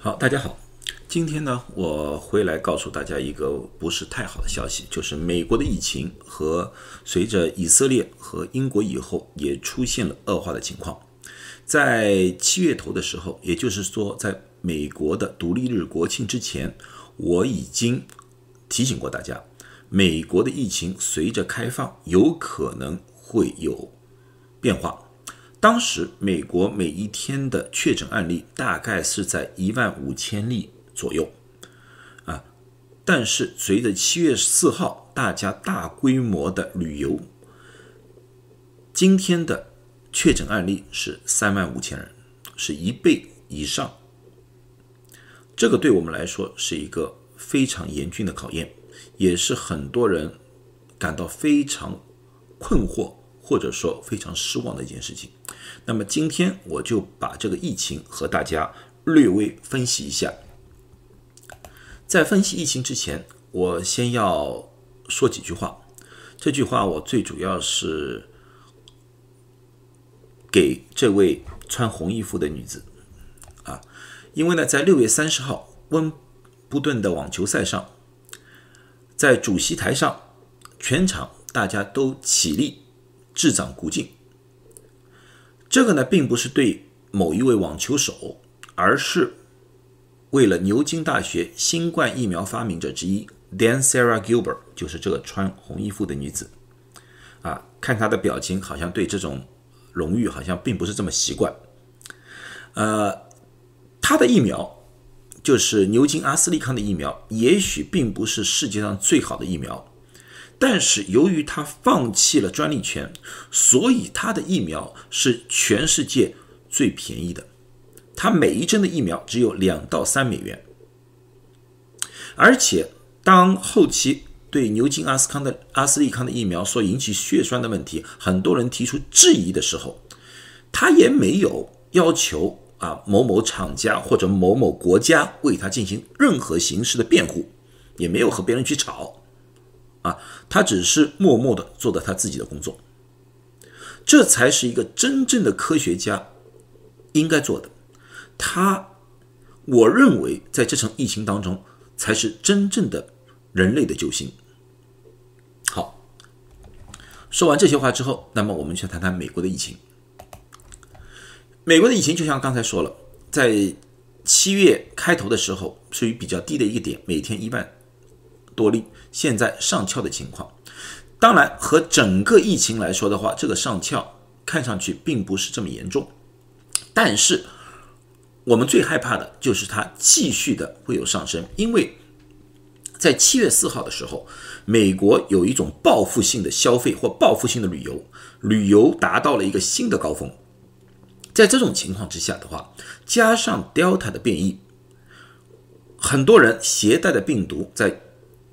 好，大家好，今天呢，我回来告诉大家一个不是太好的消息，就是美国的疫情和随着以色列和英国以后也出现了恶化的情况。在七月头的时候，也就是说，在美国的独立日国庆之前，我已经提醒过大家，美国的疫情随着开放有可能会有变化。当时美国每一天的确诊案例大概是在一万五千例左右，啊，但是随着七月四号大家大规模的旅游，今天的确诊案例是三万五千人，是一倍以上。这个对我们来说是一个非常严峻的考验，也是很多人感到非常困惑或者说非常失望的一件事情。那么今天我就把这个疫情和大家略微分析一下。在分析疫情之前，我先要说几句话。这句话我最主要是给这位穿红衣服的女子啊，因为呢，在六月三十号温布顿的网球赛上，在主席台上，全场大家都起立致掌鼓劲。这个呢，并不是对某一位网球手，而是为了牛津大学新冠疫苗发明者之一 Dan Sarah Gilbert，就是这个穿红衣服的女子。啊，看她的表情，好像对这种荣誉好像并不是这么习惯。呃，她的疫苗就是牛津阿斯利康的疫苗，也许并不是世界上最好的疫苗。但是由于他放弃了专利权，所以他的疫苗是全世界最便宜的。他每一针的疫苗只有两到三美元。而且，当后期对牛津阿斯康的阿斯利康的疫苗所引起血栓的问题，很多人提出质疑的时候，他也没有要求啊某某厂家或者某某国家为他进行任何形式的辩护，也没有和别人去吵。啊，他只是默默的做的他自己的工作，这才是一个真正的科学家应该做的。他，我认为在这场疫情当中，才是真正的人类的救星。好，说完这些话之后，那么我们去谈谈美国的疫情。美国的疫情就像刚才说了，在七月开头的时候，属于比较低的一个点，每天一万。多例，现在上翘的情况，当然和整个疫情来说的话，这个上翘看上去并不是这么严重，但是我们最害怕的就是它继续的会有上升，因为在七月四号的时候，美国有一种报复性的消费或报复性的旅游，旅游达到了一个新的高峰，在这种情况之下的话，加上 Delta 的变异，很多人携带的病毒在。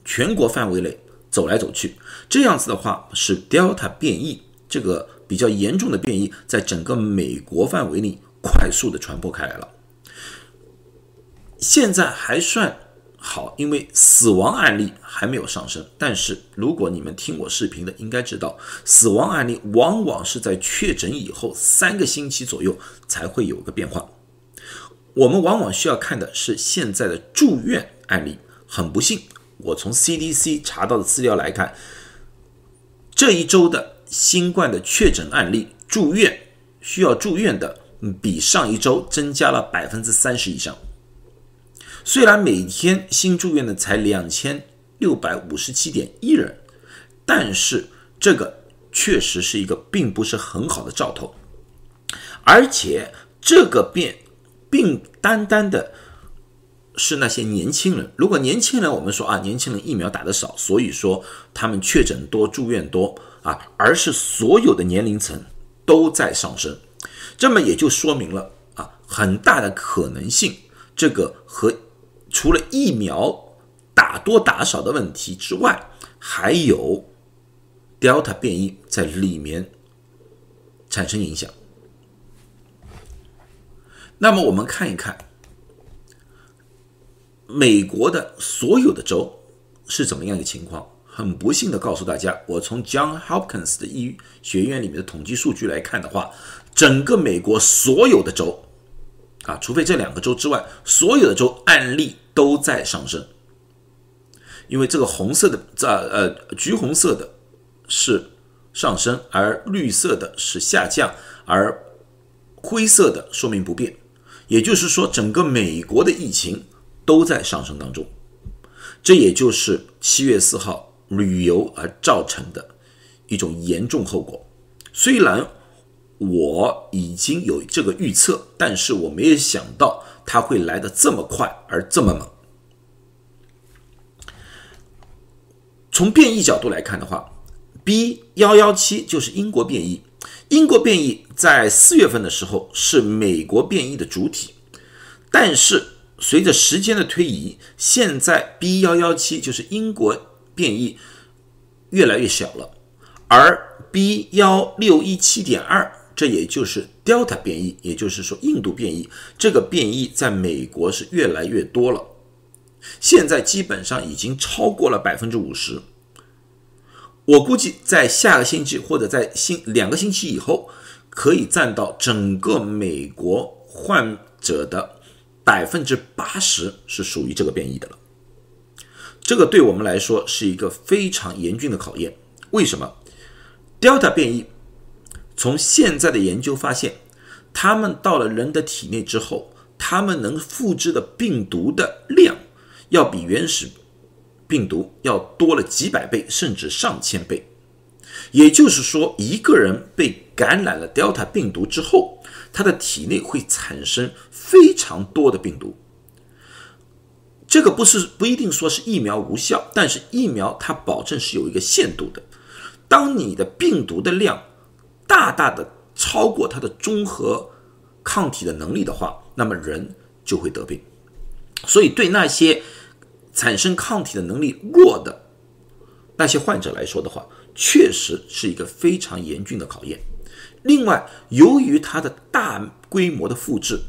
全国范围内走来走去，这样子的话，使 Delta 变异这个比较严重的变异，在整个美国范围内快速的传播开来了。现在还算好，因为死亡案例还没有上升。但是如果你们听我视频的，应该知道，死亡案例往往是在确诊以后三个星期左右才会有个变化。我们往往需要看的是现在的住院案例。很不幸。我从 CDC 查到的资料来看，这一周的新冠的确诊案例住院需要住院的，比上一周增加了百分之三十以上。虽然每天新住院的才两千六百五十七点一人，但是这个确实是一个并不是很好的兆头，而且这个病病单单的。是那些年轻人。如果年轻人，我们说啊，年轻人疫苗打的少，所以说他们确诊多、住院多啊，而是所有的年龄层都在上升，这么也就说明了啊，很大的可能性，这个和除了疫苗打多打少的问题之外，还有 Delta 变异在里面产生影响。那么我们看一看。美国的所有的州是怎么样一个情况？很不幸的告诉大家，我从 John Hopkins 的医学院里面的统计数据来看的话，整个美国所有的州啊，除非这两个州之外，所有的州案例都在上升。因为这个红色的这呃橘红色的是上升，而绿色的是下降，而灰色的说明不变。也就是说，整个美国的疫情都在上升当中。这也就是七月四号旅游而造成的一种严重后果。虽然我已经有这个预测，但是我没有想到它会来的这么快而这么猛。从变异角度来看的话，B 幺幺七就是英国变异。英国变异在四月份的时候是美国变异的主体，但是。随着时间的推移，现在 B 幺幺七就是英国变异越来越小了，而 B 幺六一七点二，这也就是 Delta 变异，也就是说印度变异，这个变异在美国是越来越多了，现在基本上已经超过了百分之五十。我估计在下个星期或者在星两个星期以后，可以占到整个美国患者的。百分之八十是属于这个变异的了，这个对我们来说是一个非常严峻的考验。为什么？Delta 变异从现在的研究发现，他们到了人的体内之后，他们能复制的病毒的量要比原始病毒要多了几百倍，甚至上千倍。也就是说，一个人被感染了 Delta 病毒之后，他的体内会产生非常多的病毒，这个不是不一定说是疫苗无效，但是疫苗它保证是有一个限度的。当你的病毒的量大大的超过它的中和抗体的能力的话，那么人就会得病。所以对那些产生抗体的能力弱的那些患者来说的话，确实是一个非常严峻的考验。另外，由于它的大规模的复制，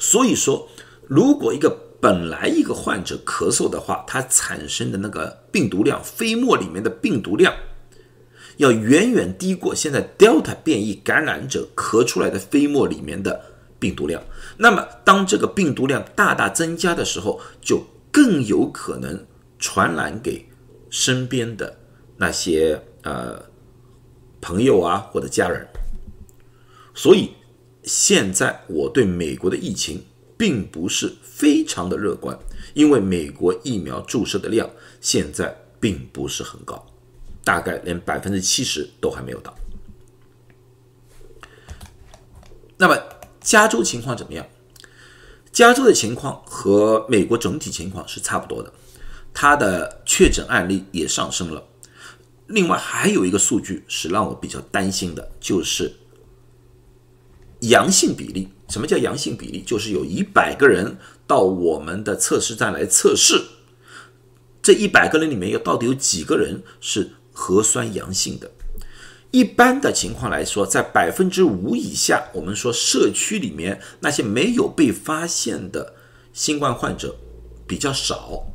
所以说，如果一个本来一个患者咳嗽的话，它产生的那个病毒量，飞沫里面的病毒量，要远远低过现在 Delta 变异感染者咳出来的飞沫里面的病毒量。那么，当这个病毒量大大增加的时候，就更有可能传染给身边的那些呃朋友啊或者家人。所以，现在我对美国的疫情并不是非常的乐观，因为美国疫苗注射的量现在并不是很高，大概连百分之七十都还没有到。那么，加州情况怎么样？加州的情况和美国整体情况是差不多的，它的确诊案例也上升了。另外，还有一个数据是让我比较担心的，就是。阳性比例，什么叫阳性比例？就是有一百个人到我们的测试站来测试，这一百个人里面有到底有几个人是核酸阳性的？一般的情况来说，在百分之五以下，我们说社区里面那些没有被发现的新冠患者比较少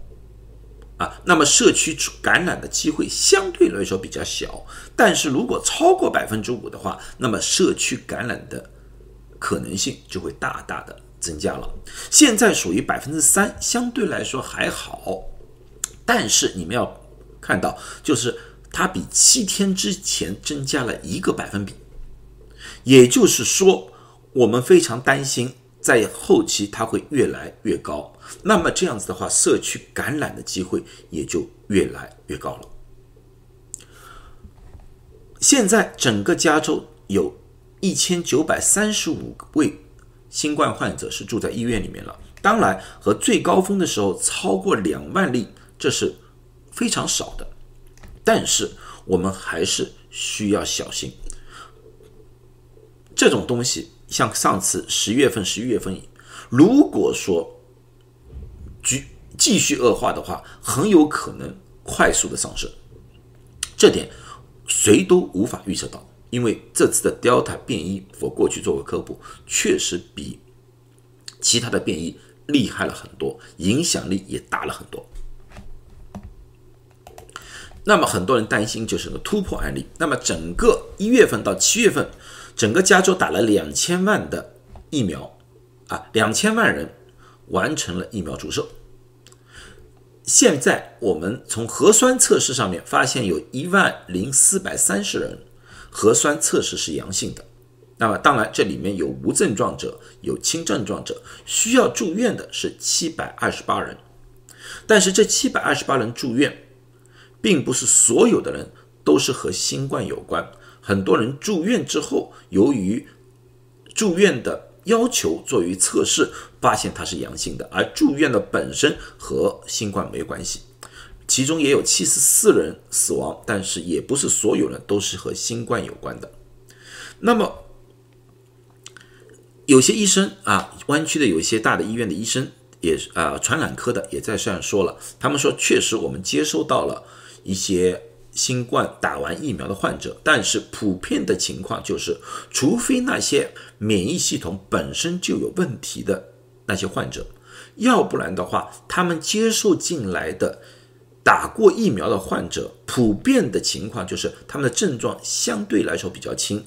啊，那么社区感染的机会相对来说比较小。但是如果超过百分之五的话，那么社区感染的可能性就会大大的增加了。现在属于百分之三，相对来说还好，但是你们要看到，就是它比七天之前增加了一个百分比，也就是说，我们非常担心在后期它会越来越高。那么这样子的话，社区感染的机会也就越来越高了。现在整个加州有。一千九百三十五位新冠患者是住在医院里面了。当然，和最高峰的时候超过两万例，这是非常少的。但是我们还是需要小心。这种东西，像上次十月份、十一月份，如果说继继续恶化的话，很有可能快速的上升。这点谁都无法预测到。因为这次的 Delta 变异，我过去做过科普，确实比其他的变异厉害了很多，影响力也大了很多。那么很多人担心就是个突破案例。那么整个一月份到七月份，整个加州打了两千万的疫苗，啊，两千万人完成了疫苗注射。现在我们从核酸测试上面发现，有一万零四百三十人核酸测试是阳性的。那么，当然这里面有无症状者，有轻症状者，需要住院的是七百二十八人。但是这七百二十八人住院，并不是所有的人都是和新冠有关。很多人住院之后，由于住院的要求作为测试，发现他是阳性的，而住院的本身和新冠没关系。其中也有七十四人死亡，但是也不是所有人都是和新冠有关的。那么有些医生啊，湾区的有一些大的医院的医生。也是啊，传染科的也在这样说了。他们说，确实我们接收到了一些新冠打完疫苗的患者，但是普遍的情况就是，除非那些免疫系统本身就有问题的那些患者，要不然的话，他们接受进来的打过疫苗的患者，普遍的情况就是他们的症状相对来说比较轻。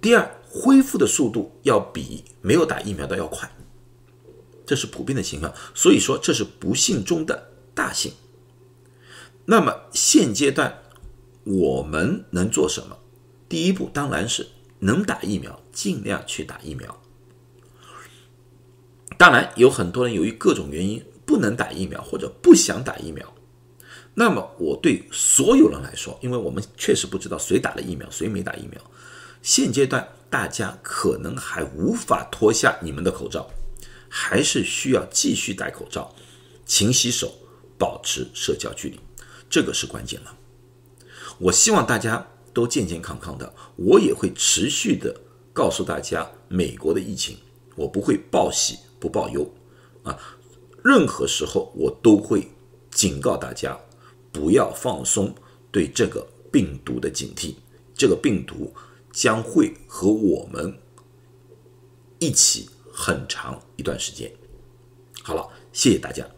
第二，恢复的速度要比没有打疫苗的要快。这是普遍的情况，所以说这是不幸中的大幸。那么现阶段我们能做什么？第一步当然是能打疫苗，尽量去打疫苗。当然有很多人由于各种原因不能打疫苗或者不想打疫苗，那么我对所有人来说，因为我们确实不知道谁打了疫苗，谁没打疫苗。现阶段大家可能还无法脱下你们的口罩。还是需要继续戴口罩、勤洗手、保持社交距离，这个是关键了。我希望大家都健健康康的，我也会持续的告诉大家美国的疫情，我不会报喜不报忧啊。任何时候我都会警告大家，不要放松对这个病毒的警惕，这个病毒将会和我们一起。很长一段时间。好了，谢谢大家。